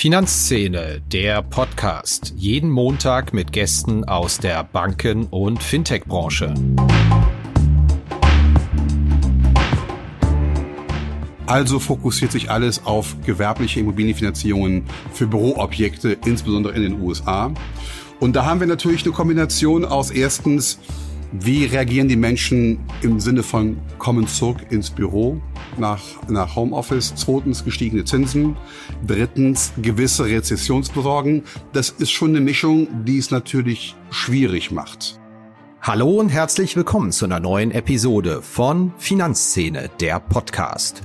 Finanzszene, der Podcast. Jeden Montag mit Gästen aus der Banken- und Fintech-Branche. Also fokussiert sich alles auf gewerbliche Immobilienfinanzierungen für Büroobjekte, insbesondere in den USA. Und da haben wir natürlich eine Kombination aus erstens, wie reagieren die Menschen im Sinne von kommen zurück ins Büro nach, nach Homeoffice? Zweitens gestiegene Zinsen. Drittens gewisse Rezessionsbesorgen. Das ist schon eine Mischung, die es natürlich schwierig macht. Hallo und herzlich willkommen zu einer neuen Episode von Finanzszene, der Podcast.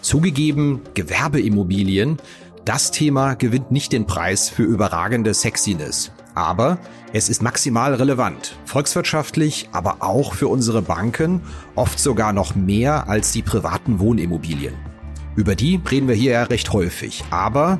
Zugegeben, Gewerbeimmobilien, das Thema gewinnt nicht den Preis für überragende Sexiness. Aber es ist maximal relevant, volkswirtschaftlich, aber auch für unsere Banken, oft sogar noch mehr als die privaten Wohnimmobilien. Über die reden wir hier ja recht häufig, aber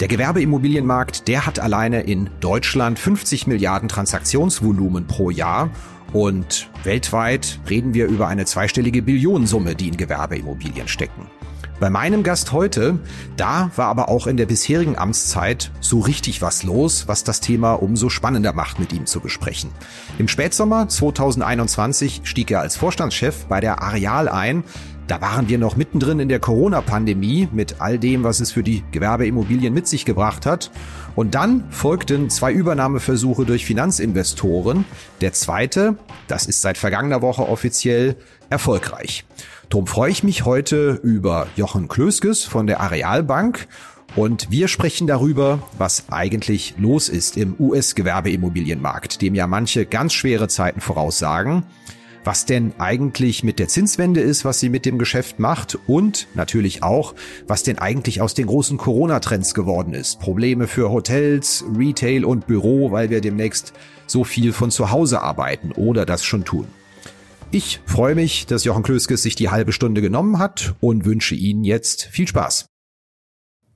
der Gewerbeimmobilienmarkt, der hat alleine in Deutschland 50 Milliarden Transaktionsvolumen pro Jahr und weltweit reden wir über eine zweistellige Billionensumme, die in Gewerbeimmobilien stecken. Bei meinem Gast heute, da war aber auch in der bisherigen Amtszeit so richtig was los, was das Thema umso spannender macht, mit ihm zu besprechen. Im Spätsommer 2021 stieg er als Vorstandschef bei der Areal ein. Da waren wir noch mittendrin in der Corona-Pandemie mit all dem, was es für die Gewerbeimmobilien mit sich gebracht hat. Und dann folgten zwei Übernahmeversuche durch Finanzinvestoren. Der zweite, das ist seit vergangener Woche offiziell, erfolgreich. Drum freue ich mich heute über Jochen Klöskes von der Arealbank und wir sprechen darüber, was eigentlich los ist im US-Gewerbeimmobilienmarkt, dem ja manche ganz schwere Zeiten voraussagen, was denn eigentlich mit der Zinswende ist, was sie mit dem Geschäft macht und natürlich auch, was denn eigentlich aus den großen Corona-Trends geworden ist. Probleme für Hotels, Retail und Büro, weil wir demnächst so viel von zu Hause arbeiten oder das schon tun. Ich freue mich, dass Jochen Klöskes sich die halbe Stunde genommen hat und wünsche Ihnen jetzt viel Spaß.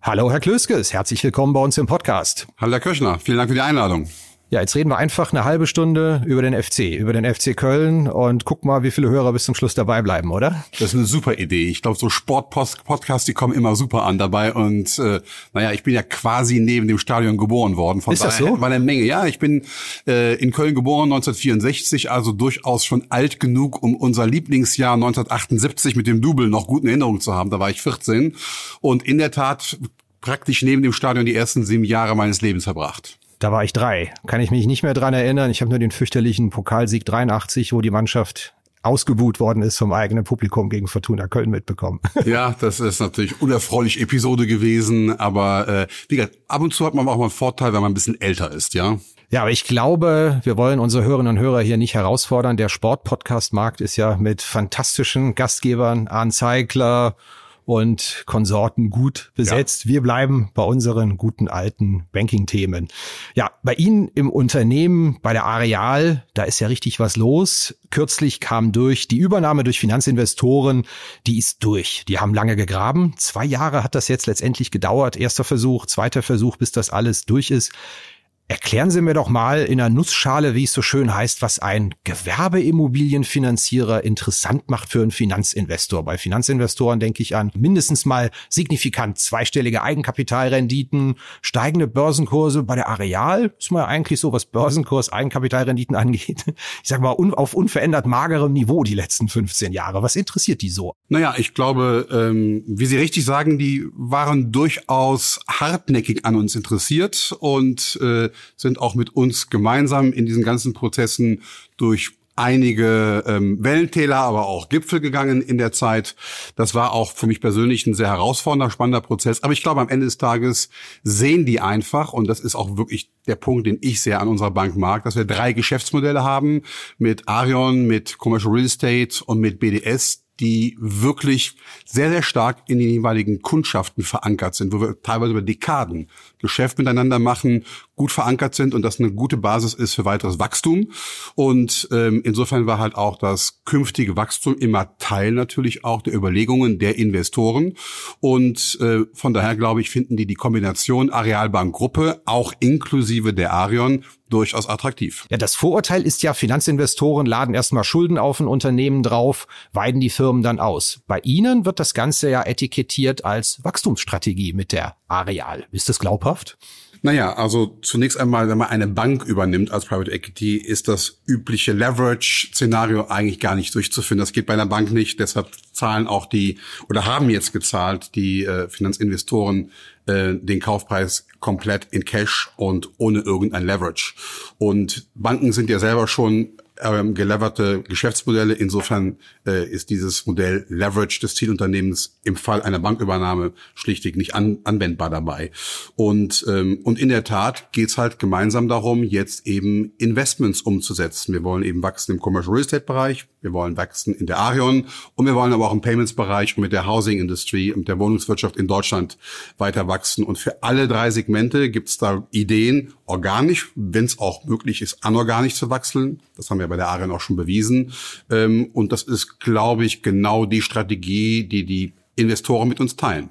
Hallo, Herr Klöskes, herzlich willkommen bei uns im Podcast. Hallo, Herr Kirchner, vielen Dank für die Einladung. Ja, jetzt reden wir einfach eine halbe Stunde über den FC, über den FC Köln und guck mal, wie viele Hörer bis zum Schluss dabei bleiben, oder? Das ist eine super Idee. Ich glaube, so Sportpodcasts, die kommen immer super an dabei. Und äh, naja, ich bin ja quasi neben dem Stadion geboren worden. Von ist das so? War eine Menge. Ja, ich bin äh, in Köln geboren 1964, also durchaus schon alt genug, um unser Lieblingsjahr 1978 mit dem Double noch guten Erinnerungen zu haben. Da war ich 14 und in der Tat praktisch neben dem Stadion die ersten sieben Jahre meines Lebens verbracht. Da war ich drei. Kann ich mich nicht mehr dran erinnern. Ich habe nur den fürchterlichen Pokalsieg 83, wo die Mannschaft ausgebuht worden ist vom eigenen Publikum gegen Fortuna Köln mitbekommen. Ja, das ist natürlich unerfreulich Episode gewesen, aber äh, wie gesagt, ab und zu hat man auch mal einen Vorteil, wenn man ein bisschen älter ist, ja. Ja, aber ich glaube, wir wollen unsere Hörerinnen und Hörer hier nicht herausfordern. Der Sportpodcast-Markt ist ja mit fantastischen Gastgebern, Arne Zeigler, und Konsorten gut besetzt. Ja. Wir bleiben bei unseren guten alten Banking-Themen. Ja, bei Ihnen im Unternehmen, bei der Areal, da ist ja richtig was los. Kürzlich kam durch die Übernahme durch Finanzinvestoren, die ist durch. Die haben lange gegraben. Zwei Jahre hat das jetzt letztendlich gedauert. Erster Versuch, zweiter Versuch, bis das alles durch ist. Erklären Sie mir doch mal in einer Nussschale, wie es so schön heißt, was ein Gewerbeimmobilienfinanzierer interessant macht für einen Finanzinvestor. Bei Finanzinvestoren denke ich an mindestens mal signifikant zweistellige Eigenkapitalrenditen, steigende Börsenkurse. Bei der Areal ist man ja eigentlich so, was Börsenkurs, Eigenkapitalrenditen angeht. Ich sage mal, un auf unverändert magerem Niveau die letzten 15 Jahre. Was interessiert die so? Naja, ich glaube, ähm, wie Sie richtig sagen, die waren durchaus hartnäckig an uns interessiert und äh, sind auch mit uns gemeinsam in diesen ganzen Prozessen durch einige ähm, Wellentäler, aber auch Gipfel gegangen in der Zeit. Das war auch für mich persönlich ein sehr herausfordernder, spannender Prozess. Aber ich glaube, am Ende des Tages sehen die einfach, und das ist auch wirklich der Punkt, den ich sehr an unserer Bank mag, dass wir drei Geschäftsmodelle haben mit Arion, mit Commercial Real Estate und mit BDS, die wirklich sehr, sehr stark in den jeweiligen Kundschaften verankert sind, wo wir teilweise über Dekaden Geschäft miteinander machen, gut verankert sind und das eine gute Basis ist für weiteres Wachstum. Und ähm, insofern war halt auch das künftige Wachstum immer Teil natürlich auch der Überlegungen der Investoren. Und äh, von daher glaube ich, finden die die Kombination Arealbankgruppe auch inklusive der Arion durchaus attraktiv. Ja, das Vorurteil ist ja, Finanzinvestoren laden erstmal Schulden auf ein Unternehmen drauf, weiden die Firmen dann aus. Bei Ihnen wird das Ganze ja etikettiert als Wachstumsstrategie mit der Areal. Ist das glaubhaft? Naja, also zunächst einmal, wenn man eine Bank übernimmt als Private Equity, ist das übliche Leverage-Szenario eigentlich gar nicht durchzuführen. Das geht bei einer Bank nicht. Deshalb zahlen auch die oder haben jetzt gezahlt die äh, Finanzinvestoren äh, den Kaufpreis komplett in Cash und ohne irgendein Leverage. Und Banken sind ja selber schon ähm, geleverte Geschäftsmodelle. Insofern äh, ist dieses Modell Leverage des Zielunternehmens im Fall einer Bankübernahme schlichtweg nicht an, anwendbar dabei. Und, ähm, und in der Tat geht's halt gemeinsam darum, jetzt eben Investments umzusetzen. Wir wollen eben wachsen im Commercial Real Estate Bereich, wir wollen wachsen in der Arion und wir wollen aber auch im Payments-Bereich und mit der Housing Industry und der Wohnungswirtschaft in Deutschland weiter wachsen. Und für alle drei Segmente gibt's da Ideen, organisch, wenn es auch möglich ist, anorganisch zu wachsen. Das haben wir bei der Arion auch schon bewiesen. Ähm, und das ist, glaube ich, genau die Strategie, die die Investoren mit uns teilen.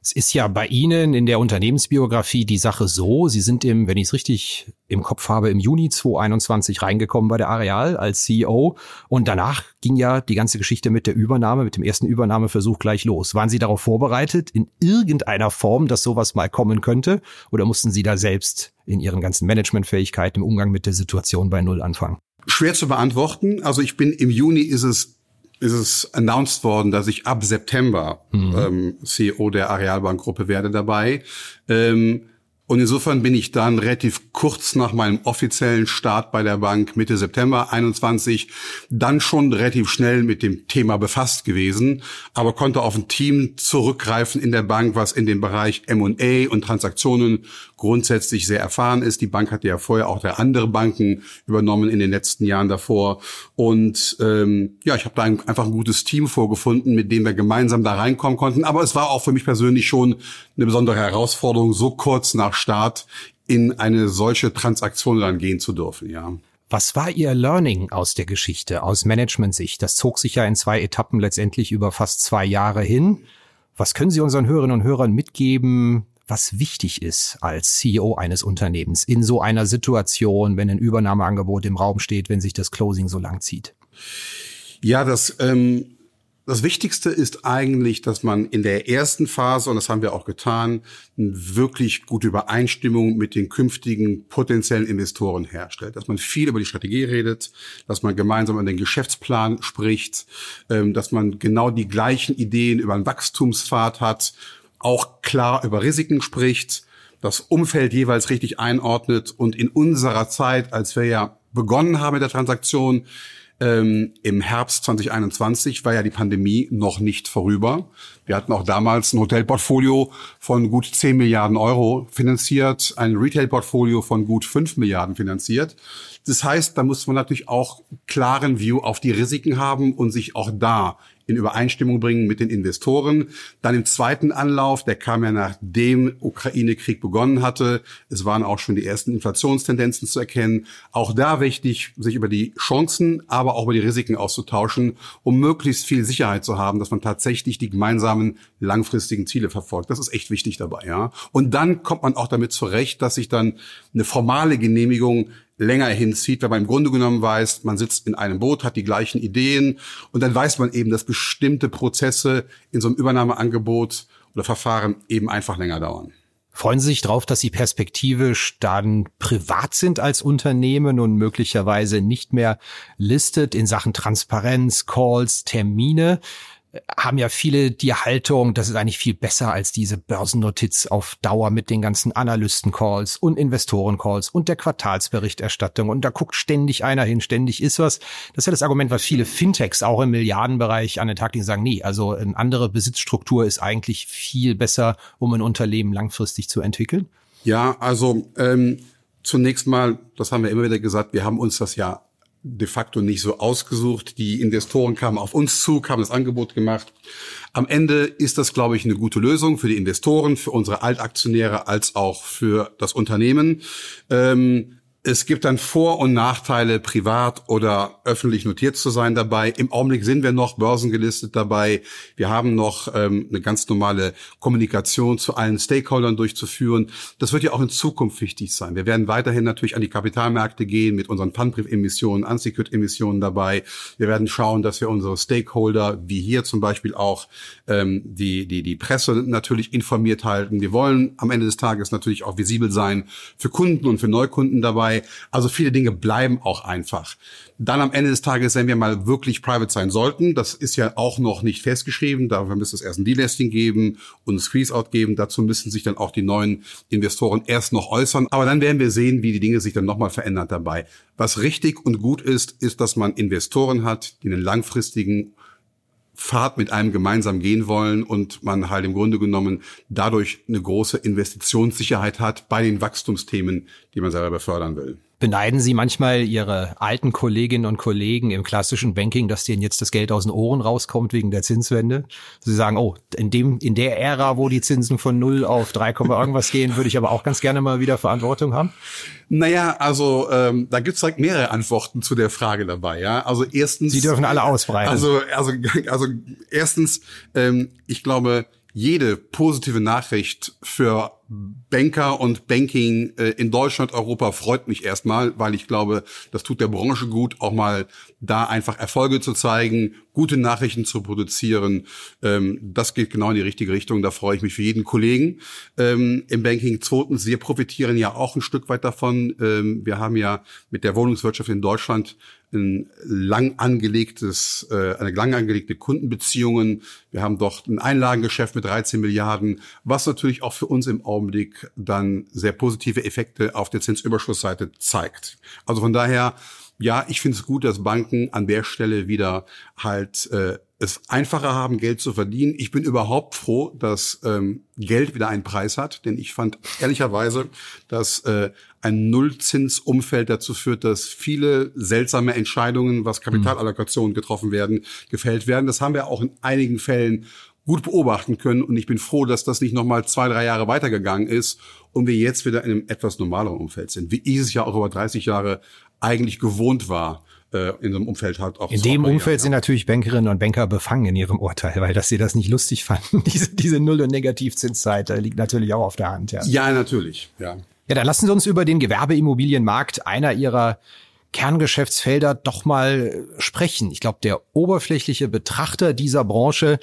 Es ist ja bei Ihnen in der Unternehmensbiografie die Sache so, Sie sind im, wenn ich es richtig im Kopf habe, im Juni 2021 reingekommen bei der Areal als CEO und danach ging ja die ganze Geschichte mit der Übernahme, mit dem ersten Übernahmeversuch gleich los. Waren Sie darauf vorbereitet in irgendeiner Form, dass sowas mal kommen könnte oder mussten Sie da selbst in Ihren ganzen Managementfähigkeiten im Umgang mit der Situation bei Null anfangen? Schwer zu beantworten. Also ich bin im Juni ist es ist es announced worden, dass ich ab September mhm. ähm, CEO der Arealbankgruppe werde dabei. Ähm, und insofern bin ich dann relativ kurz nach meinem offiziellen Start bei der Bank Mitte September 21 dann schon relativ schnell mit dem Thema befasst gewesen, aber konnte auf ein Team zurückgreifen in der Bank, was in dem Bereich M&A und Transaktionen grundsätzlich sehr erfahren ist. Die Bank hatte ja vorher auch der andere Banken übernommen in den letzten Jahren davor. Und ähm, ja, ich habe da ein, einfach ein gutes Team vorgefunden, mit dem wir gemeinsam da reinkommen konnten. Aber es war auch für mich persönlich schon eine besondere Herausforderung, so kurz nach Start in eine solche Transaktion dann gehen zu dürfen, ja. Was war Ihr Learning aus der Geschichte, aus Management-Sicht? Das zog sich ja in zwei Etappen letztendlich über fast zwei Jahre hin. Was können Sie unseren Hörerinnen und Hörern mitgeben, was wichtig ist als CEO eines Unternehmens in so einer Situation, wenn ein Übernahmeangebot im Raum steht, wenn sich das Closing so lang zieht? Ja, das, ähm, das Wichtigste ist eigentlich, dass man in der ersten Phase, und das haben wir auch getan, eine wirklich gute Übereinstimmung mit den künftigen potenziellen Investoren herstellt. Dass man viel über die Strategie redet, dass man gemeinsam an den Geschäftsplan spricht, ähm, dass man genau die gleichen Ideen über einen Wachstumspfad hat auch klar über Risiken spricht, das Umfeld jeweils richtig einordnet und in unserer Zeit, als wir ja begonnen haben mit der Transaktion, ähm, im Herbst 2021 war ja die Pandemie noch nicht vorüber. Wir hatten auch damals ein Hotelportfolio von gut 10 Milliarden Euro finanziert, ein Retailportfolio von gut 5 Milliarden finanziert. Das heißt, da muss man natürlich auch klaren View auf die Risiken haben und sich auch da in Übereinstimmung bringen mit den Investoren. Dann im zweiten Anlauf, der kam ja nachdem Ukraine-Krieg begonnen hatte. Es waren auch schon die ersten Inflationstendenzen zu erkennen. Auch da wichtig, sich über die Chancen, aber auch über die Risiken auszutauschen, um möglichst viel Sicherheit zu haben, dass man tatsächlich die gemeinsamen langfristigen Ziele verfolgt. Das ist echt wichtig dabei, ja. Und dann kommt man auch damit zurecht, dass sich dann eine formale Genehmigung länger hinzieht, weil man im Grunde genommen weiß, man sitzt in einem Boot, hat die gleichen Ideen und dann weiß man eben, dass bestimmte Prozesse in so einem Übernahmeangebot oder Verfahren eben einfach länger dauern. Freuen Sie sich darauf, dass Sie perspektivisch dann privat sind als Unternehmen und möglicherweise nicht mehr listet in Sachen Transparenz, Calls, Termine haben ja viele die Haltung, das ist eigentlich viel besser als diese Börsennotiz auf Dauer mit den ganzen Analysten-Calls und Investoren-Calls und der Quartalsberichterstattung. Und da guckt ständig einer hin, ständig ist was. Das ist ja das Argument, was viele Fintechs auch im Milliardenbereich an den Tag legen, sagen, nee, also eine andere Besitzstruktur ist eigentlich viel besser, um ein Unternehmen langfristig zu entwickeln. Ja, also ähm, zunächst mal, das haben wir immer wieder gesagt, wir haben uns das ja de facto nicht so ausgesucht. Die Investoren kamen auf uns zu, haben das Angebot gemacht. Am Ende ist das, glaube ich, eine gute Lösung für die Investoren, für unsere Altaktionäre als auch für das Unternehmen. Ähm, es gibt dann Vor- und Nachteile, privat oder öffentlich notiert zu sein dabei. Im Augenblick sind wir noch börsengelistet dabei. Wir haben noch ähm, eine ganz normale Kommunikation zu allen Stakeholdern durchzuführen. Das wird ja auch in Zukunft wichtig sein. Wir werden weiterhin natürlich an die Kapitalmärkte gehen mit unseren Pfandbriefemissionen, Unsecured-Emissionen dabei. Wir werden schauen, dass wir unsere Stakeholder, wie hier zum Beispiel auch ähm, die, die, die Presse natürlich informiert halten. Wir wollen am Ende des Tages natürlich auch visibel sein für Kunden und für Neukunden dabei. Also viele Dinge bleiben auch einfach. Dann am Ende des Tages, wenn wir mal wirklich private sein sollten, das ist ja auch noch nicht festgeschrieben, dafür müsste es erst ein Delisting geben und ein Squeeze-Out geben. Dazu müssen sich dann auch die neuen Investoren erst noch äußern. Aber dann werden wir sehen, wie die Dinge sich dann nochmal verändern dabei. Was richtig und gut ist, ist, dass man Investoren hat, die einen langfristigen Fahrt mit einem gemeinsam gehen wollen und man halt im Grunde genommen dadurch eine große Investitionssicherheit hat bei den Wachstumsthemen, die man selber befördern will. Beneiden Sie manchmal Ihre alten Kolleginnen und Kollegen im klassischen Banking, dass denen jetzt das Geld aus den Ohren rauskommt wegen der Zinswende? Sie sagen, oh, in dem, in der Ära, wo die Zinsen von null auf 3, irgendwas gehen, würde ich aber auch ganz gerne mal wieder Verantwortung haben? Naja, also ähm, da gibt's direkt mehrere Antworten zu der Frage dabei. Ja, also erstens. Sie dürfen alle ausbreiten. Also, also, also erstens, ähm, ich glaube, jede positive Nachricht für Banker und Banking äh, in Deutschland, Europa freut mich erstmal, weil ich glaube, das tut der Branche gut, auch mal da einfach Erfolge zu zeigen, gute Nachrichten zu produzieren. Ähm, das geht genau in die richtige Richtung. Da freue ich mich für jeden Kollegen ähm, im Banking. Zweitens, wir profitieren ja auch ein Stück weit davon. Ähm, wir haben ja mit der Wohnungswirtschaft in Deutschland ein lang angelegtes, äh, eine lang angelegte Kundenbeziehungen. Wir haben dort ein Einlagengeschäft mit 13 Milliarden, was natürlich auch für uns im Augenblick dann sehr positive Effekte auf der Zinsüberschussseite zeigt. Also von daher, ja, ich finde es gut, dass Banken an der Stelle wieder halt äh, es einfacher haben, Geld zu verdienen. Ich bin überhaupt froh, dass ähm, Geld wieder einen Preis hat, denn ich fand ehrlicherweise, dass äh, ein Nullzinsumfeld dazu führt, dass viele seltsame Entscheidungen, was Kapitalallokation getroffen werden, gefällt werden. Das haben wir auch in einigen Fällen gut beobachten können. Und ich bin froh, dass das nicht nochmal zwei, drei Jahre weitergegangen ist und wir jetzt wieder in einem etwas normaleren Umfeld sind, wie ich es ja auch über 30 Jahre eigentlich gewohnt war äh, in so einem Umfeld halt auch. In dem Umfeld ja. sind natürlich Bankerinnen und Banker befangen in ihrem Urteil, weil dass sie das nicht lustig fanden. diese, diese Null- und Negativzinszeit liegt natürlich auch auf der Hand. Ja, ja natürlich. Ja. Ja, dann lassen Sie uns über den Gewerbeimmobilienmarkt einer Ihrer Kerngeschäftsfelder doch mal sprechen. Ich glaube, der oberflächliche Betrachter dieser Branche,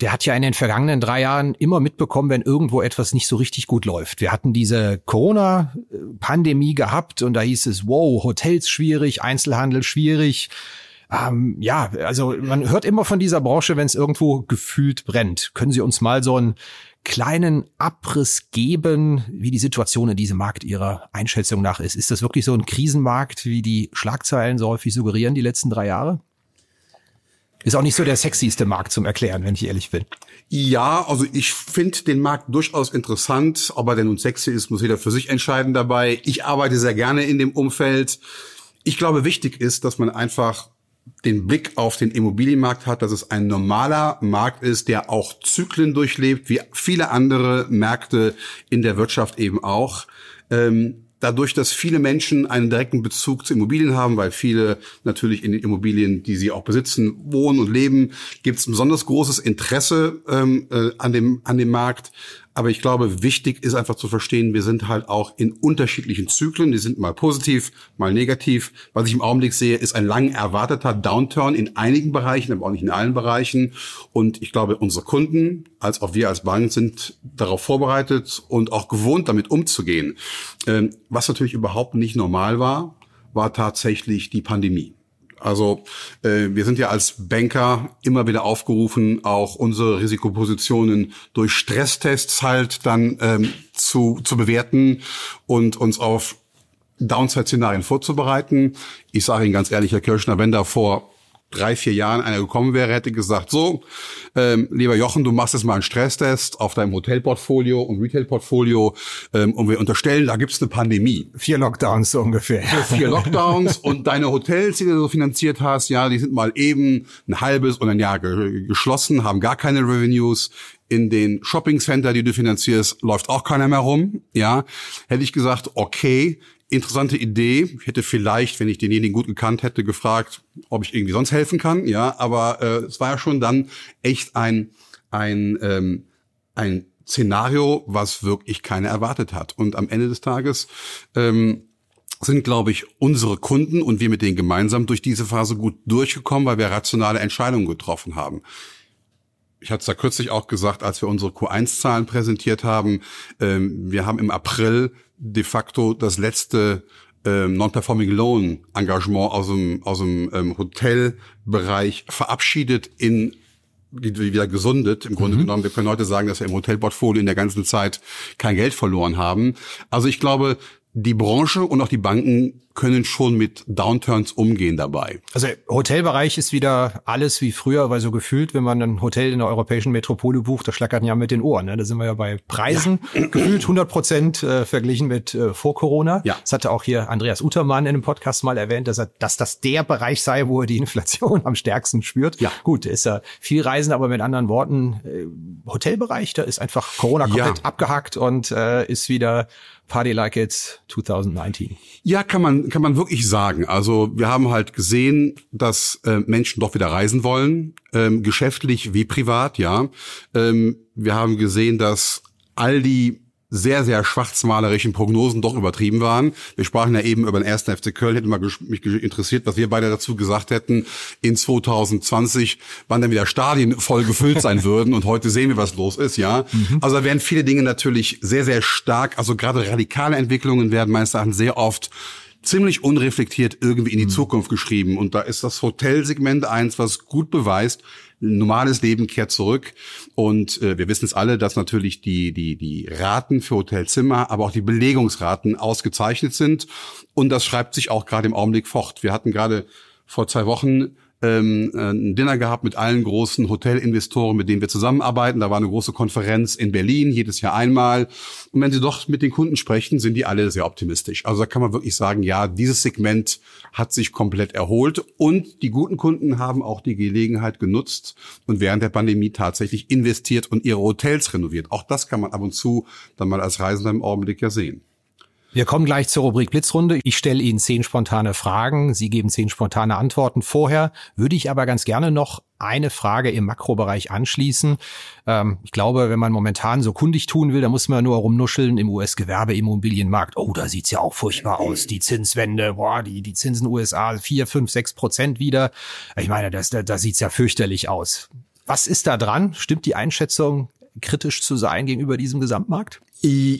der hat ja in den vergangenen drei Jahren immer mitbekommen, wenn irgendwo etwas nicht so richtig gut läuft. Wir hatten diese Corona-Pandemie gehabt und da hieß es, wow, Hotels schwierig, Einzelhandel schwierig. Ähm, ja, also man hört immer von dieser Branche, wenn es irgendwo gefühlt brennt. Können Sie uns mal so ein kleinen Abriss geben, wie die Situation in diesem Markt Ihrer Einschätzung nach ist? Ist das wirklich so ein Krisenmarkt, wie die Schlagzeilen so häufig suggerieren, die letzten drei Jahre? Ist auch nicht so der sexyste Markt zum Erklären, wenn ich ehrlich bin. Ja, also ich finde den Markt durchaus interessant. Ob er denn nun sexy ist, muss jeder für sich entscheiden dabei. Ich arbeite sehr gerne in dem Umfeld. Ich glaube, wichtig ist, dass man einfach den Blick auf den Immobilienmarkt hat, dass es ein normaler Markt ist, der auch Zyklen durchlebt, wie viele andere Märkte in der Wirtschaft eben auch. Ähm, dadurch, dass viele Menschen einen direkten Bezug zu Immobilien haben, weil viele natürlich in den Immobilien, die sie auch besitzen, wohnen und leben, gibt es ein besonders großes Interesse ähm, äh, an dem an dem Markt. Aber ich glaube, wichtig ist einfach zu verstehen, wir sind halt auch in unterschiedlichen Zyklen. Die sind mal positiv, mal negativ. Was ich im Augenblick sehe, ist ein lang erwarteter Downturn in einigen Bereichen, aber auch nicht in allen Bereichen. Und ich glaube, unsere Kunden, als auch wir als Bank, sind darauf vorbereitet und auch gewohnt, damit umzugehen. Ähm, was natürlich überhaupt nicht normal war, war tatsächlich die Pandemie. Also äh, wir sind ja als Banker immer wieder aufgerufen, auch unsere Risikopositionen durch Stresstests halt dann ähm, zu, zu bewerten und uns auf Downside-Szenarien vorzubereiten. Ich sage Ihnen ganz ehrlich, Herr Kirschner, wenn da vor drei, vier Jahren einer gekommen wäre, hätte gesagt, so, ähm, lieber Jochen, du machst jetzt mal einen Stresstest auf deinem Hotelportfolio und Retailportfolio ähm, und wir unterstellen, da gibt's eine Pandemie. Vier Lockdowns so ungefähr. Vier Lockdowns und deine Hotels, die du so finanziert hast, ja, die sind mal eben ein halbes oder ein Jahr ge geschlossen, haben gar keine Revenues. In den Shopping Center, die du finanzierst, läuft auch keiner mehr rum. Ja, hätte ich gesagt, okay, interessante Idee. Ich hätte vielleicht, wenn ich denjenigen gut gekannt hätte, gefragt, ob ich irgendwie sonst helfen kann. Ja, aber äh, es war ja schon dann echt ein ein ähm, ein Szenario, was wirklich keiner erwartet hat. Und am Ende des Tages ähm, sind, glaube ich, unsere Kunden und wir mit denen gemeinsam durch diese Phase gut durchgekommen, weil wir rationale Entscheidungen getroffen haben. Ich hatte es da kürzlich auch gesagt, als wir unsere Q1-Zahlen präsentiert haben. Ähm, wir haben im April de facto das letzte ähm, Non-Performing Loan Engagement aus dem, aus dem ähm, Hotelbereich verabschiedet in wieder gesundet. Im Grunde mhm. genommen, wir können heute sagen, dass wir im Hotelportfolio in der ganzen Zeit kein Geld verloren haben. Also ich glaube, die Branche und auch die Banken können schon mit Downturns umgehen dabei. Also Hotelbereich ist wieder alles wie früher, weil so gefühlt, wenn man ein Hotel in der europäischen Metropole bucht, da schlackert ja mit den Ohren. Ne? Da sind wir ja bei Preisen ja. gefühlt 100 Prozent äh, verglichen mit äh, vor Corona. Ja. Das hatte auch hier Andreas Utermann in einem Podcast mal erwähnt, dass, er, dass das der Bereich sei, wo er die Inflation am stärksten spürt. Ja. Gut, ist ja viel Reisen, aber mit anderen Worten, äh, Hotelbereich, da ist einfach Corona komplett ja. abgehakt und äh, ist wieder Party like it's 2019. Ja, kann man, kann man wirklich sagen. Also wir haben halt gesehen, dass äh, Menschen doch wieder reisen wollen, ähm, geschäftlich wie privat, ja. Ähm, wir haben gesehen, dass all die sehr, sehr schwarzmalerischen Prognosen doch übertrieben waren. Wir sprachen ja eben über den ersten FC Köln, hätte mal mich interessiert, was wir beide dazu gesagt hätten, in 2020, wann dann wieder Stadien voll gefüllt sein würden und heute sehen wir, was los ist, ja. Mhm. Also da werden viele Dinge natürlich sehr, sehr stark, also gerade radikale Entwicklungen werden meines Erachtens sehr oft ziemlich unreflektiert irgendwie in die mhm. Zukunft geschrieben. Und da ist das Hotelsegment eins, was gut beweist, normales Leben kehrt zurück. Und äh, wir wissen es alle, dass natürlich die, die, die Raten für Hotelzimmer, aber auch die Belegungsraten ausgezeichnet sind. Und das schreibt sich auch gerade im Augenblick fort. Wir hatten gerade vor zwei Wochen ähm, ein Dinner gehabt mit allen großen Hotelinvestoren, mit denen wir zusammenarbeiten. Da war eine große Konferenz in Berlin, jedes Jahr einmal. Und wenn Sie doch mit den Kunden sprechen, sind die alle sehr optimistisch. Also da kann man wirklich sagen, ja, dieses Segment hat sich komplett erholt und die guten Kunden haben auch die Gelegenheit genutzt und während der Pandemie tatsächlich investiert und ihre Hotels renoviert. Auch das kann man ab und zu dann mal als Reisender im Augenblick ja sehen. Wir kommen gleich zur Rubrik Blitzrunde. Ich stelle Ihnen zehn spontane Fragen. Sie geben zehn spontane Antworten. Vorher würde ich aber ganz gerne noch eine Frage im Makrobereich anschließen. Ähm, ich glaube, wenn man momentan so kundig tun will, dann muss man nur rumnuscheln im US-Gewerbeimmobilienmarkt. Oh, da sieht's ja auch furchtbar aus. Die Zinswende, boah, die, die Zinsen USA vier, fünf, sechs Prozent wieder. Ich meine, das, da, da sieht's ja fürchterlich aus. Was ist da dran? Stimmt die Einschätzung, kritisch zu sein gegenüber diesem Gesamtmarkt?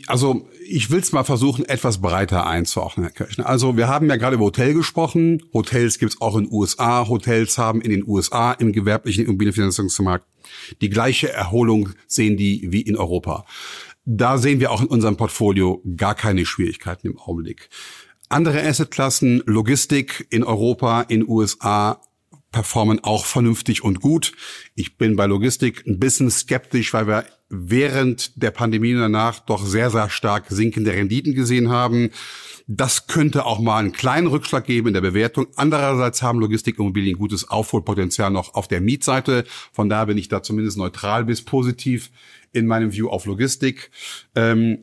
Also ich will es mal versuchen, etwas breiter einzuordnen, Herr Kirchner. Also wir haben ja gerade über Hotel gesprochen. Hotels gibt es auch in den USA. Hotels haben in den USA im gewerblichen Immobilienfinanzierungsmarkt die gleiche Erholung sehen die wie in Europa. Da sehen wir auch in unserem Portfolio gar keine Schwierigkeiten im Augenblick. Andere Assetklassen, Logistik in Europa, in USA performen auch vernünftig und gut. Ich bin bei Logistik ein bisschen skeptisch, weil wir während der Pandemie danach doch sehr, sehr stark sinkende Renditen gesehen haben. Das könnte auch mal einen kleinen Rückschlag geben in der Bewertung. Andererseits haben Logistikimmobilien gutes Aufholpotenzial noch auf der Mietseite. Von daher bin ich da zumindest neutral bis positiv in meinem View auf Logistik. Ähm,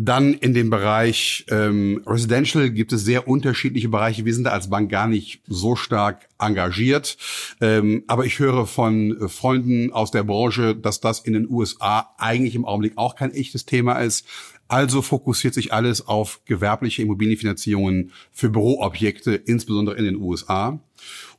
dann in dem Bereich ähm, Residential gibt es sehr unterschiedliche Bereiche. Wir sind da als Bank gar nicht so stark engagiert. Ähm, aber ich höre von äh, Freunden aus der Branche, dass das in den USA eigentlich im Augenblick auch kein echtes Thema ist. Also fokussiert sich alles auf gewerbliche Immobilienfinanzierungen für Büroobjekte, insbesondere in den USA.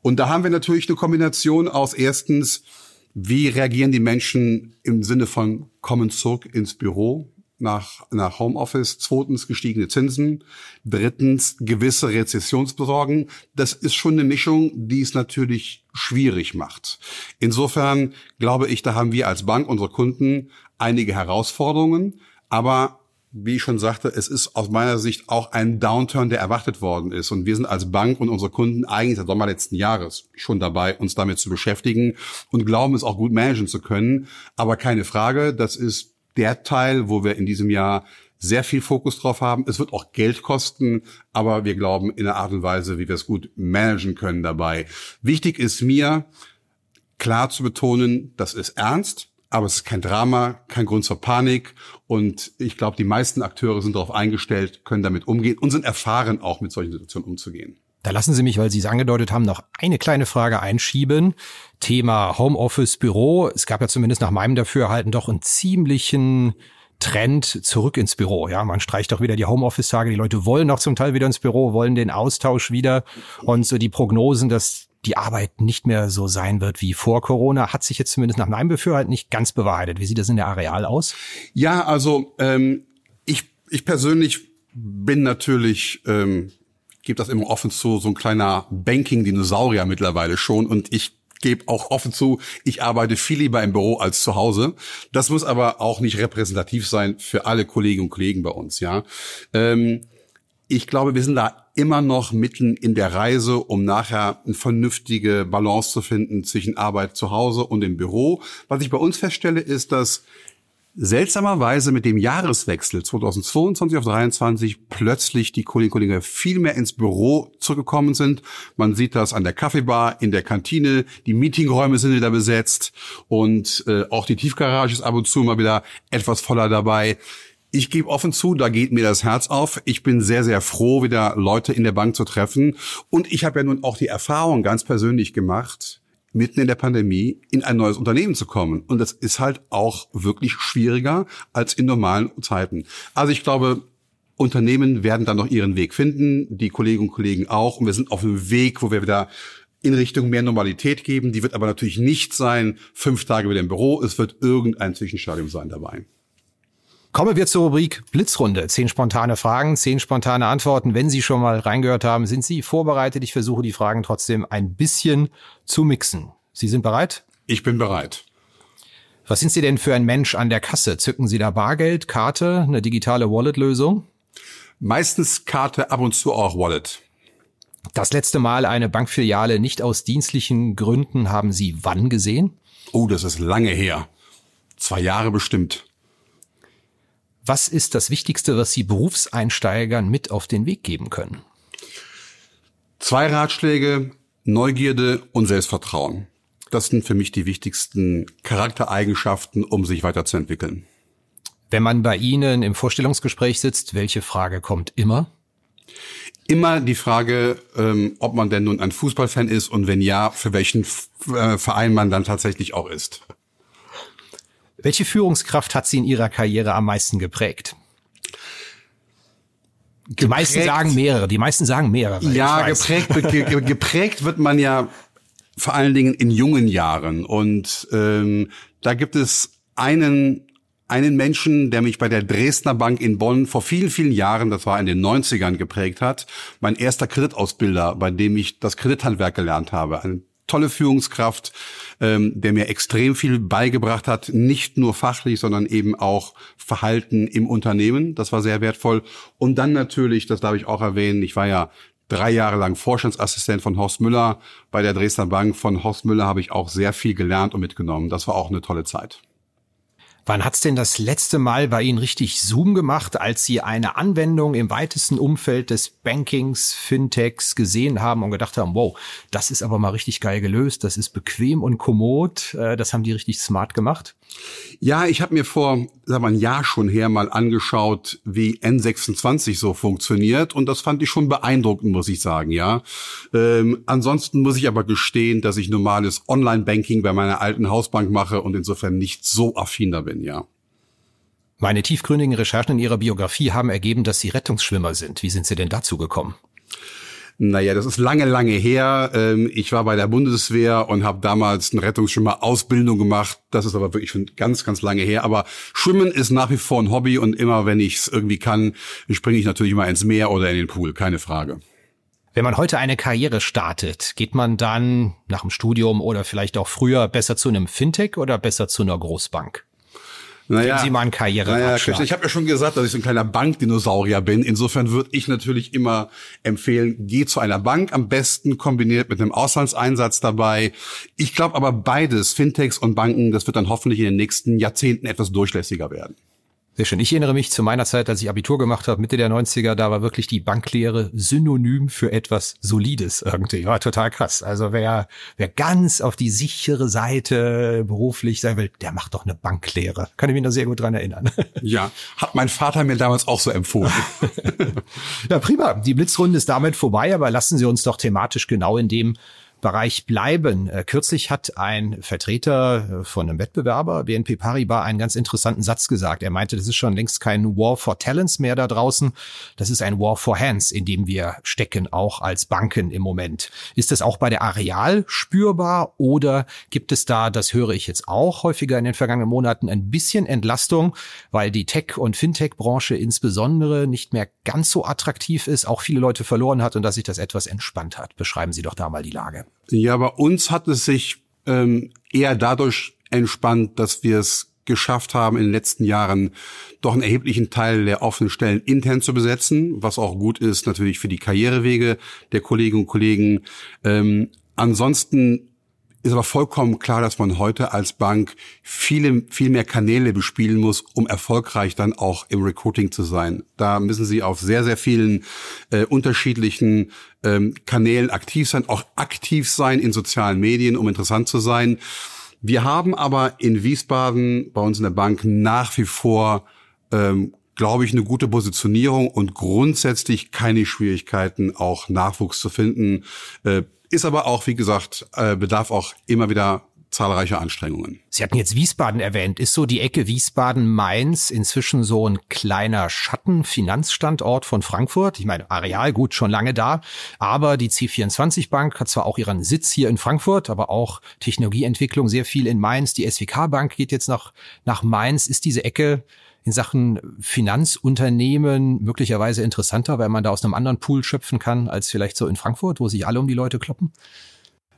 Und da haben wir natürlich eine Kombination aus erstens, wie reagieren die Menschen im Sinne von kommen zurück ins Büro? Nach, nach Homeoffice, zweitens gestiegene Zinsen, drittens gewisse Rezessionsbesorgen. Das ist schon eine Mischung, die es natürlich schwierig macht. Insofern glaube ich, da haben wir als Bank unsere Kunden einige Herausforderungen, aber wie ich schon sagte, es ist aus meiner Sicht auch ein Downturn, der erwartet worden ist. Und wir sind als Bank und unsere Kunden eigentlich seit Sommer letzten Jahres schon dabei, uns damit zu beschäftigen und glauben, es auch gut managen zu können. Aber keine Frage, das ist der Teil, wo wir in diesem Jahr sehr viel Fokus drauf haben. Es wird auch Geld kosten, aber wir glauben in einer Art und Weise, wie wir es gut managen können dabei. Wichtig ist mir, klar zu betonen, das ist ernst. Aber es ist kein Drama, kein Grund zur Panik. Und ich glaube, die meisten Akteure sind darauf eingestellt, können damit umgehen und sind erfahren, auch mit solchen Situationen umzugehen. Da lassen Sie mich, weil Sie es angedeutet haben, noch eine kleine Frage einschieben. Thema Homeoffice, Büro. Es gab ja zumindest nach meinem Dafürhalten doch einen ziemlichen Trend zurück ins Büro. Ja, man streicht doch wieder die Homeoffice-Tage. Die Leute wollen noch zum Teil wieder ins Büro, wollen den Austausch wieder. Und so die Prognosen, dass die Arbeit nicht mehr so sein wird wie vor Corona, hat sich jetzt zumindest nach meinem Befürhalten nicht ganz bewahrheitet. Wie sieht das in der Areal aus? Ja, also ähm, ich, ich persönlich bin natürlich, ähm, gebe das immer offen zu, so ein kleiner Banking-Dinosaurier mittlerweile schon und ich gebe auch offen zu, ich arbeite viel lieber im Büro als zu Hause. Das muss aber auch nicht repräsentativ sein für alle Kolleginnen und Kollegen bei uns, ja. Ähm, ich glaube, wir sind da immer noch mitten in der Reise, um nachher eine vernünftige Balance zu finden zwischen Arbeit zu Hause und im Büro. Was ich bei uns feststelle, ist, dass seltsamerweise mit dem Jahreswechsel 2022 auf 2023 plötzlich die Kolleginnen und Kollegen viel mehr ins Büro zurückgekommen sind. Man sieht das an der Kaffeebar, in der Kantine, die Meetingräume sind wieder besetzt und äh, auch die Tiefgarage ist ab und zu mal wieder etwas voller dabei. Ich gebe offen zu, da geht mir das Herz auf. Ich bin sehr, sehr froh, wieder Leute in der Bank zu treffen. Und ich habe ja nun auch die Erfahrung ganz persönlich gemacht, mitten in der Pandemie in ein neues Unternehmen zu kommen. Und das ist halt auch wirklich schwieriger als in normalen Zeiten. Also ich glaube, Unternehmen werden dann noch ihren Weg finden, die Kolleginnen und Kollegen auch. Und wir sind auf einem Weg, wo wir wieder in Richtung mehr Normalität geben. Die wird aber natürlich nicht sein, fünf Tage wieder im Büro. Es wird irgendein Zwischenstadium sein dabei. Kommen wir zur Rubrik Blitzrunde. Zehn spontane Fragen, zehn spontane Antworten. Wenn Sie schon mal reingehört haben, sind Sie vorbereitet. Ich versuche die Fragen trotzdem ein bisschen zu mixen. Sie sind bereit? Ich bin bereit. Was sind Sie denn für ein Mensch an der Kasse? Zücken Sie da Bargeld, Karte, eine digitale Wallet-Lösung? Meistens Karte, ab und zu auch Wallet. Das letzte Mal eine Bankfiliale nicht aus dienstlichen Gründen haben Sie wann gesehen? Oh, das ist lange her. Zwei Jahre bestimmt. Was ist das Wichtigste, was Sie Berufseinsteigern mit auf den Weg geben können? Zwei Ratschläge, Neugierde und Selbstvertrauen. Das sind für mich die wichtigsten Charaktereigenschaften, um sich weiterzuentwickeln. Wenn man bei Ihnen im Vorstellungsgespräch sitzt, welche Frage kommt immer? Immer die Frage, ähm, ob man denn nun ein Fußballfan ist und wenn ja, für welchen äh, Verein man dann tatsächlich auch ist. Welche Führungskraft hat Sie in Ihrer Karriere am meisten geprägt? Die meisten sagen mehrere. Die meisten sagen mehrere. Ja, geprägt, ge, geprägt wird man ja vor allen Dingen in jungen Jahren. Und ähm, da gibt es einen einen Menschen, der mich bei der Dresdner Bank in Bonn vor vielen, vielen Jahren, das war in den 90ern, geprägt hat. Mein erster Kreditausbilder, bei dem ich das Kredithandwerk gelernt habe. Ein tolle Führungskraft, ähm, der mir extrem viel beigebracht hat, nicht nur fachlich, sondern eben auch Verhalten im Unternehmen. Das war sehr wertvoll. Und dann natürlich, das darf ich auch erwähnen, ich war ja drei Jahre lang Vorstandsassistent von Horst Müller. Bei der Dresdner Bank von Horst Müller habe ich auch sehr viel gelernt und mitgenommen. Das war auch eine tolle Zeit. Wann hat's denn das letzte Mal bei Ihnen richtig Zoom gemacht, als Sie eine Anwendung im weitesten Umfeld des Bankings, Fintechs gesehen haben und gedacht haben, wow, das ist aber mal richtig geil gelöst, das ist bequem und kommod, äh, das haben die richtig smart gemacht? Ja, ich habe mir vor sag mal, ein Jahr schon her mal angeschaut, wie N26 so funktioniert und das fand ich schon beeindruckend, muss ich sagen, ja. Ähm, ansonsten muss ich aber gestehen, dass ich normales Online-Banking bei meiner alten Hausbank mache und insofern nicht so affin da bin, ja. Meine tiefgründigen Recherchen in Ihrer Biografie haben ergeben, dass Sie Rettungsschwimmer sind. Wie sind Sie denn dazu gekommen? Naja, das ist lange, lange her. Ähm, ich war bei der Bundeswehr und habe damals eine Rettungsschwimmer-Ausbildung gemacht. Das ist aber wirklich schon ganz, ganz lange her. Aber Schwimmen ist nach wie vor ein Hobby und immer, wenn ich es irgendwie kann, springe ich natürlich mal ins Meer oder in den Pool, keine Frage. Wenn man heute eine Karriere startet, geht man dann nach dem Studium oder vielleicht auch früher besser zu einem Fintech oder besser zu einer Großbank? Naja, Geben Sie mal einen Karriere. Naja, ich habe ja schon gesagt, dass ich so ein kleiner Bankdinosaurier bin. Insofern würde ich natürlich immer empfehlen, geh zu einer Bank, am besten kombiniert mit einem Auslandseinsatz dabei. Ich glaube aber beides, Fintechs und Banken, das wird dann hoffentlich in den nächsten Jahrzehnten etwas durchlässiger werden. Sehr schön. Ich erinnere mich zu meiner Zeit, als ich Abitur gemacht habe, Mitte der 90er, da war wirklich die Banklehre synonym für etwas Solides irgendwie. Ja, total krass. Also wer, wer ganz auf die sichere Seite beruflich sein will, der macht doch eine Banklehre. Kann ich mich noch sehr gut dran erinnern. Ja, hat mein Vater mir damals auch so empfohlen. ja, prima. Die Blitzrunde ist damit vorbei, aber lassen Sie uns doch thematisch genau in dem Bereich bleiben. Äh, kürzlich hat ein Vertreter äh, von einem Wettbewerber, BNP Paribas, einen ganz interessanten Satz gesagt. Er meinte, das ist schon längst kein War for Talents mehr da draußen. Das ist ein War for Hands, in dem wir stecken, auch als Banken im Moment. Ist das auch bei der Areal spürbar oder gibt es da, das höre ich jetzt auch häufiger in den vergangenen Monaten, ein bisschen Entlastung, weil die Tech- und Fintech-Branche insbesondere nicht mehr ganz so attraktiv ist, auch viele Leute verloren hat und dass sich das etwas entspannt hat. Beschreiben Sie doch da mal die Lage. Ja, bei uns hat es sich ähm, eher dadurch entspannt, dass wir es geschafft haben, in den letzten Jahren doch einen erheblichen Teil der offenen Stellen intern zu besetzen, was auch gut ist natürlich für die Karrierewege der Kolleginnen und Kollegen. Ähm, ansonsten ist aber vollkommen klar, dass man heute als Bank viele, viel mehr Kanäle bespielen muss, um erfolgreich dann auch im Recruiting zu sein. Da müssen Sie auf sehr, sehr vielen äh, unterschiedlichen ähm, Kanälen aktiv sein, auch aktiv sein in sozialen Medien, um interessant zu sein. Wir haben aber in Wiesbaden bei uns in der Bank nach wie vor ähm, glaube ich, eine gute Positionierung und grundsätzlich keine Schwierigkeiten, auch Nachwuchs zu finden. Äh, ist aber auch, wie gesagt, äh, bedarf auch immer wieder zahlreiche Anstrengungen. Sie hatten jetzt Wiesbaden erwähnt. Ist so die Ecke Wiesbaden-Mainz inzwischen so ein kleiner Schattenfinanzstandort von Frankfurt? Ich meine, Areal gut, schon lange da. Aber die C24 Bank hat zwar auch ihren Sitz hier in Frankfurt, aber auch Technologieentwicklung sehr viel in Mainz. Die SWK Bank geht jetzt nach, nach Mainz. Ist diese Ecke in Sachen Finanzunternehmen möglicherweise interessanter, weil man da aus einem anderen Pool schöpfen kann, als vielleicht so in Frankfurt, wo sich alle um die Leute kloppen?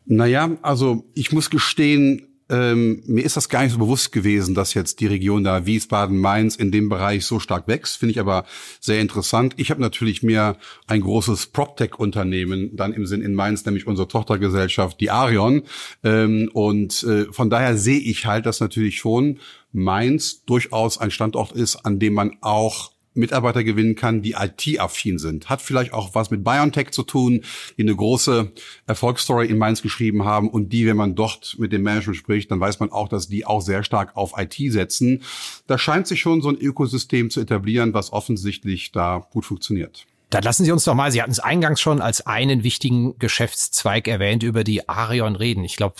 Naja, also ich muss gestehen, ähm, mir ist das gar nicht so bewusst gewesen, dass jetzt die Region da Wiesbaden, Mainz in dem Bereich so stark wächst. Finde ich aber sehr interessant. Ich habe natürlich mehr ein großes PropTech-Unternehmen dann im Sinn in Mainz, nämlich unsere Tochtergesellschaft, die Arion. Ähm, und äh, von daher sehe ich halt, dass natürlich schon Mainz durchaus ein Standort ist, an dem man auch Mitarbeiter gewinnen kann, die IT-affin sind. Hat vielleicht auch was mit BioNTech zu tun, die eine große Erfolgsstory in Mainz geschrieben haben und die, wenn man dort mit dem Management spricht, dann weiß man auch, dass die auch sehr stark auf IT setzen. Da scheint sich schon so ein Ökosystem zu etablieren, was offensichtlich da gut funktioniert. Dann lassen Sie uns doch mal, Sie hatten es eingangs schon als einen wichtigen Geschäftszweig erwähnt, über die Arion reden. Ich glaube,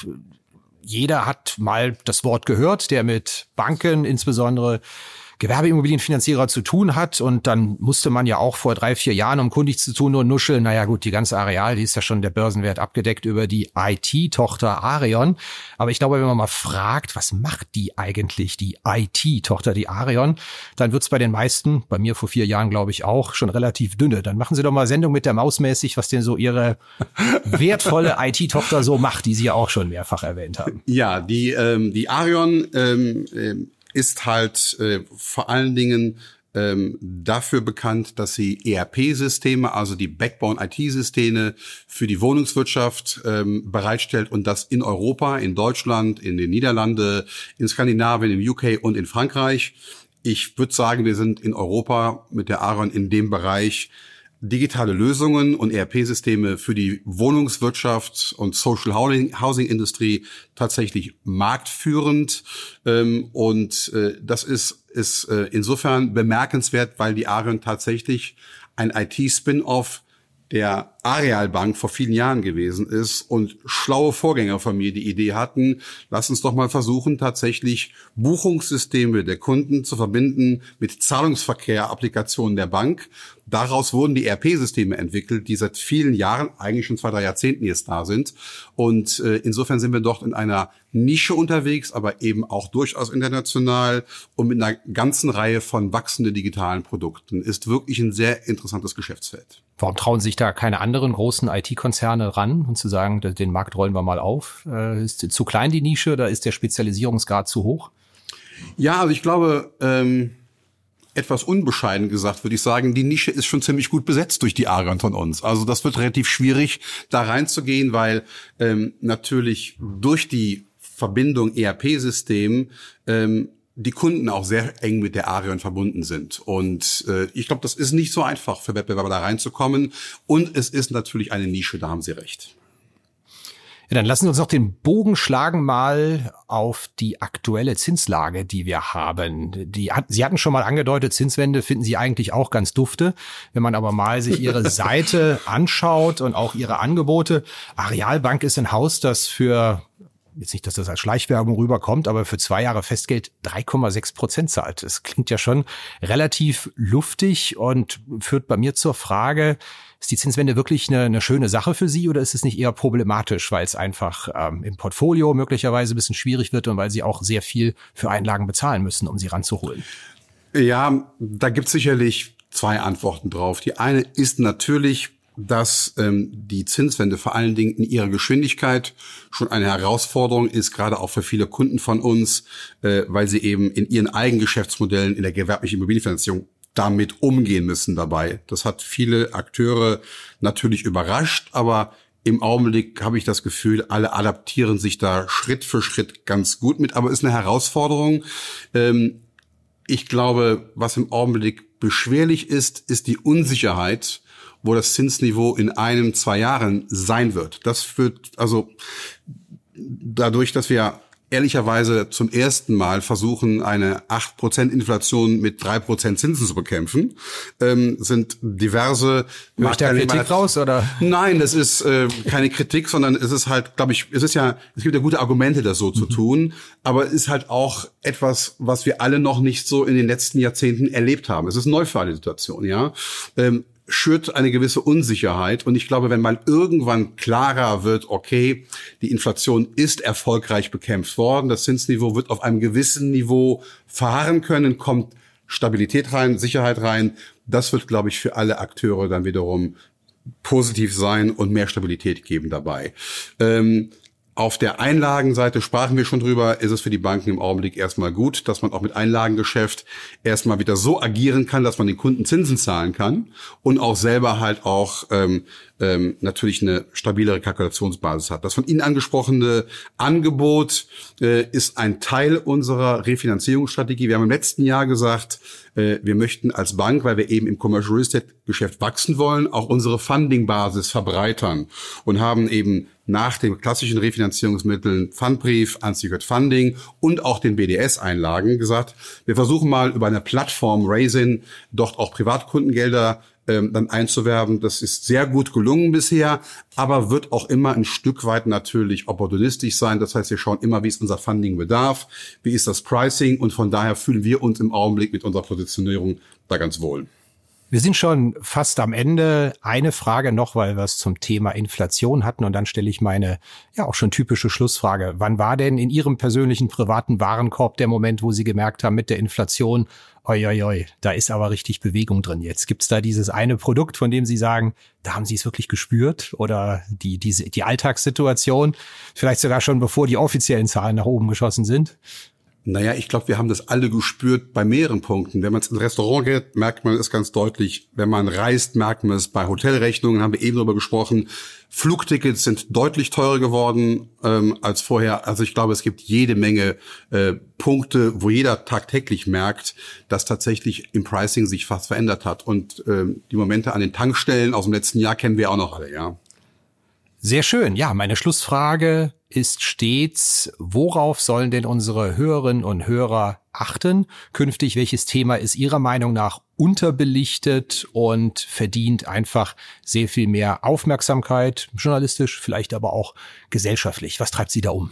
jeder hat mal das Wort gehört, der mit Banken insbesondere Gewerbeimmobilienfinanzierer zu tun hat. Und dann musste man ja auch vor drei, vier Jahren, um kundig zu tun, nur nuscheln. Naja gut, die ganze Areal, die ist ja schon der Börsenwert abgedeckt über die IT-Tochter Arion. Aber ich glaube, wenn man mal fragt, was macht die eigentlich, die IT-Tochter, die Arion, dann wird's bei den meisten, bei mir vor vier Jahren glaube ich auch, schon relativ dünne. Dann machen Sie doch mal Sendung mit der Maus mäßig, was denn so Ihre wertvolle IT-Tochter so macht, die Sie ja auch schon mehrfach erwähnt haben. Ja, die, ähm, die Arion ähm, ähm ist halt äh, vor allen Dingen ähm, dafür bekannt, dass sie ERP-Systeme, also die Backbone-IT-Systeme für die Wohnungswirtschaft ähm, bereitstellt und das in Europa, in Deutschland, in den Niederlande, in Skandinavien, im UK und in Frankreich. Ich würde sagen, wir sind in Europa mit der Aaron in dem Bereich digitale Lösungen und ERP-Systeme für die Wohnungswirtschaft und Social Housing Industrie tatsächlich marktführend. Ähm, und äh, das ist, ist äh, insofern bemerkenswert, weil die Arion tatsächlich ein IT-Spin-off der Areal Bank vor vielen Jahren gewesen ist und schlaue Vorgänger von mir die Idee hatten, lass uns doch mal versuchen, tatsächlich Buchungssysteme der Kunden zu verbinden mit Zahlungsverkehr, Applikationen der Bank. Daraus wurden die ERP-Systeme entwickelt, die seit vielen Jahren, eigentlich schon zwei, drei Jahrzehnten jetzt da sind. Und äh, insofern sind wir dort in einer Nische unterwegs, aber eben auch durchaus international und mit einer ganzen Reihe von wachsenden digitalen Produkten. Ist wirklich ein sehr interessantes Geschäftsfeld. Warum trauen sich da keine anderen großen IT-Konzerne ran und zu sagen, den Markt rollen wir mal auf? Äh, ist zu klein die Nische oder ist der Spezialisierungsgrad zu hoch? Ja, also ich glaube, ähm, etwas unbescheiden gesagt, würde ich sagen, die Nische ist schon ziemlich gut besetzt durch die Arion von uns. Also das wird relativ schwierig, da reinzugehen, weil ähm, natürlich durch die Verbindung ERP-System ähm, die Kunden auch sehr eng mit der Arion verbunden sind. Und äh, ich glaube, das ist nicht so einfach für Wettbewerber da reinzukommen. Und es ist natürlich eine Nische, da haben Sie recht. Ja, dann lassen Sie uns noch den Bogen schlagen mal auf die aktuelle Zinslage, die wir haben. Die, Sie hatten schon mal angedeutet, Zinswende finden Sie eigentlich auch ganz dufte. Wenn man aber mal sich Ihre Seite anschaut und auch Ihre Angebote, Arealbank ist ein Haus, das für jetzt nicht, dass das als Schleichwerbung rüberkommt, aber für zwei Jahre Festgeld 3,6 Prozent zahlt. Das klingt ja schon relativ luftig und führt bei mir zur Frage, ist die Zinswende wirklich eine, eine schöne Sache für Sie oder ist es nicht eher problematisch, weil es einfach ähm, im Portfolio möglicherweise ein bisschen schwierig wird und weil Sie auch sehr viel für Einlagen bezahlen müssen, um sie ranzuholen? Ja, da gibt es sicherlich zwei Antworten drauf. Die eine ist natürlich dass ähm, die Zinswende vor allen Dingen in ihrer Geschwindigkeit schon eine Herausforderung ist, gerade auch für viele Kunden von uns, äh, weil sie eben in ihren Eigengeschäftsmodellen in der gewerblichen Immobilienfinanzierung damit umgehen müssen dabei. Das hat viele Akteure natürlich überrascht, aber im Augenblick habe ich das Gefühl, alle adaptieren sich da Schritt für Schritt ganz gut mit, aber ist eine Herausforderung. Ähm, ich glaube, was im Augenblick beschwerlich ist, ist die Unsicherheit, wo das Zinsniveau in einem, zwei Jahren sein wird. Das wird, also dadurch, dass wir ehrlicherweise zum ersten Mal versuchen, eine 8% Inflation mit 3% Zinsen zu bekämpfen, ähm, sind diverse Macht der Kritik raus, oder? Nein, das ist äh, keine Kritik, sondern es ist halt, glaube ich, es ist ja, es gibt ja gute Argumente, das so mhm. zu tun, aber es ist halt auch etwas, was wir alle noch nicht so in den letzten Jahrzehnten erlebt haben. Es ist neu für alle Situation, ja. Ähm, schürt eine gewisse Unsicherheit. Und ich glaube, wenn mal irgendwann klarer wird, okay, die Inflation ist erfolgreich bekämpft worden, das Zinsniveau wird auf einem gewissen Niveau fahren können, kommt Stabilität rein, Sicherheit rein. Das wird, glaube ich, für alle Akteure dann wiederum positiv sein und mehr Stabilität geben dabei. Ähm, auf der Einlagenseite sprachen wir schon drüber, ist es für die Banken im Augenblick erstmal gut, dass man auch mit Einlagengeschäft erstmal wieder so agieren kann, dass man den Kunden Zinsen zahlen kann und auch selber halt auch ähm, ähm, natürlich eine stabilere Kalkulationsbasis hat. Das von Ihnen angesprochene Angebot äh, ist ein Teil unserer Refinanzierungsstrategie. Wir haben im letzten Jahr gesagt, wir möchten als Bank, weil wir eben im Commercial Real Estate Geschäft wachsen wollen, auch unsere Funding-Basis verbreitern und haben eben nach den klassischen Refinanzierungsmitteln Fundbrief, Unsecured Funding und auch den BDS-Einlagen gesagt, wir versuchen mal über eine Plattform Raisin dort auch Privatkundengelder ähm, dann einzuwerben. Das ist sehr gut gelungen bisher, aber wird auch immer ein Stück weit natürlich opportunistisch sein. Das heißt, wir schauen immer, wie ist unser Funding-Bedarf, wie ist das Pricing und von daher fühlen wir uns im Augenblick mit unserer Positionierung da ganz wohl. Wir sind schon fast am Ende. Eine Frage noch, weil wir es zum Thema Inflation hatten. Und dann stelle ich meine, ja, auch schon typische Schlussfrage. Wann war denn in Ihrem persönlichen privaten Warenkorb der Moment, wo Sie gemerkt haben, mit der Inflation, oi, oi, oi, da ist aber richtig Bewegung drin jetzt? Gibt es da dieses eine Produkt, von dem Sie sagen, da haben Sie es wirklich gespürt? Oder die, diese, die Alltagssituation? Vielleicht sogar schon bevor die offiziellen Zahlen nach oben geschossen sind? Naja, ich glaube, wir haben das alle gespürt bei mehreren Punkten. Wenn man ins Restaurant geht, merkt man es ganz deutlich. Wenn man reist, merkt man es bei Hotelrechnungen, haben wir eben darüber gesprochen. Flugtickets sind deutlich teurer geworden ähm, als vorher. Also ich glaube, es gibt jede Menge äh, Punkte, wo jeder tagtäglich merkt, dass tatsächlich im Pricing sich fast verändert hat. Und ähm, die Momente an den Tankstellen aus dem letzten Jahr kennen wir auch noch alle, ja. Sehr schön. Ja, meine Schlussfrage ist stets, worauf sollen denn unsere Hörerinnen und Hörer achten? Künftig, welches Thema ist Ihrer Meinung nach unterbelichtet und verdient einfach sehr viel mehr Aufmerksamkeit, journalistisch, vielleicht aber auch gesellschaftlich? Was treibt Sie da um?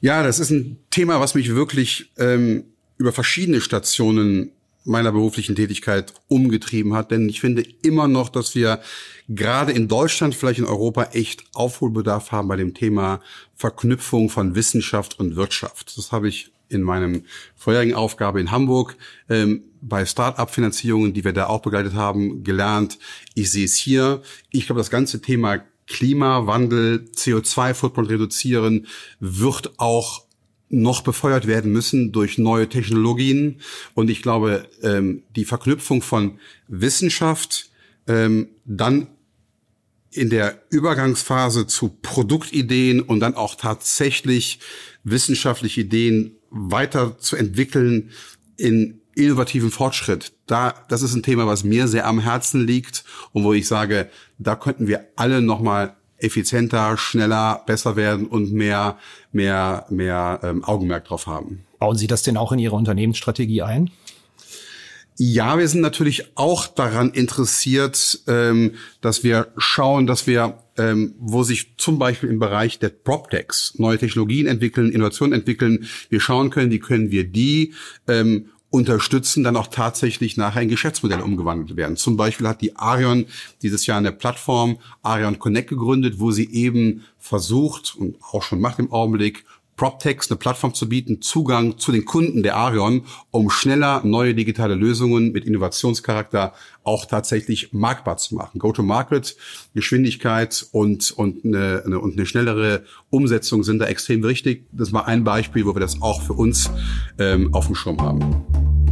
Ja, das ist ein Thema, was mich wirklich ähm, über verschiedene Stationen meiner beruflichen Tätigkeit umgetrieben hat. Denn ich finde immer noch, dass wir gerade in Deutschland, vielleicht in Europa, echt Aufholbedarf haben bei dem Thema Verknüpfung von Wissenschaft und Wirtschaft. Das habe ich in meinem vorherigen Aufgabe in Hamburg ähm, bei Start-up-Finanzierungen, die wir da auch begleitet haben, gelernt. Ich sehe es hier. Ich glaube, das ganze Thema Klimawandel, CO2-Footprint reduzieren, wird auch noch befeuert werden müssen durch neue Technologien. Und ich glaube, ähm, die Verknüpfung von Wissenschaft, ähm, dann in der Übergangsphase zu Produktideen und dann auch tatsächlich wissenschaftliche Ideen weiter zu entwickeln in innovativen Fortschritt. Da, das ist ein Thema, was mir sehr am Herzen liegt und wo ich sage, da könnten wir alle nochmal effizienter, schneller, besser werden und mehr, mehr, mehr ähm, Augenmerk drauf haben. Bauen Sie das denn auch in Ihre Unternehmensstrategie ein? Ja, wir sind natürlich auch daran interessiert, ähm, dass wir schauen, dass wir, ähm, wo sich zum Beispiel im Bereich der PropTechs neue Technologien entwickeln, Innovationen entwickeln, wir schauen können, wie können wir die ähm, unterstützen, dann auch tatsächlich nachher in Geschäftsmodelle umgewandelt werden. Zum Beispiel hat die Arion dieses Jahr eine Plattform Arion Connect gegründet, wo sie eben versucht und auch schon macht im Augenblick PropTechs eine Plattform zu bieten, Zugang zu den Kunden der Arion, um schneller neue digitale Lösungen mit Innovationscharakter auch tatsächlich marktbar zu machen. Go-to-Market, Geschwindigkeit und, und, eine, eine, und eine schnellere Umsetzung sind da extrem wichtig. Das war ein Beispiel, wo wir das auch für uns ähm, auf dem Schirm haben.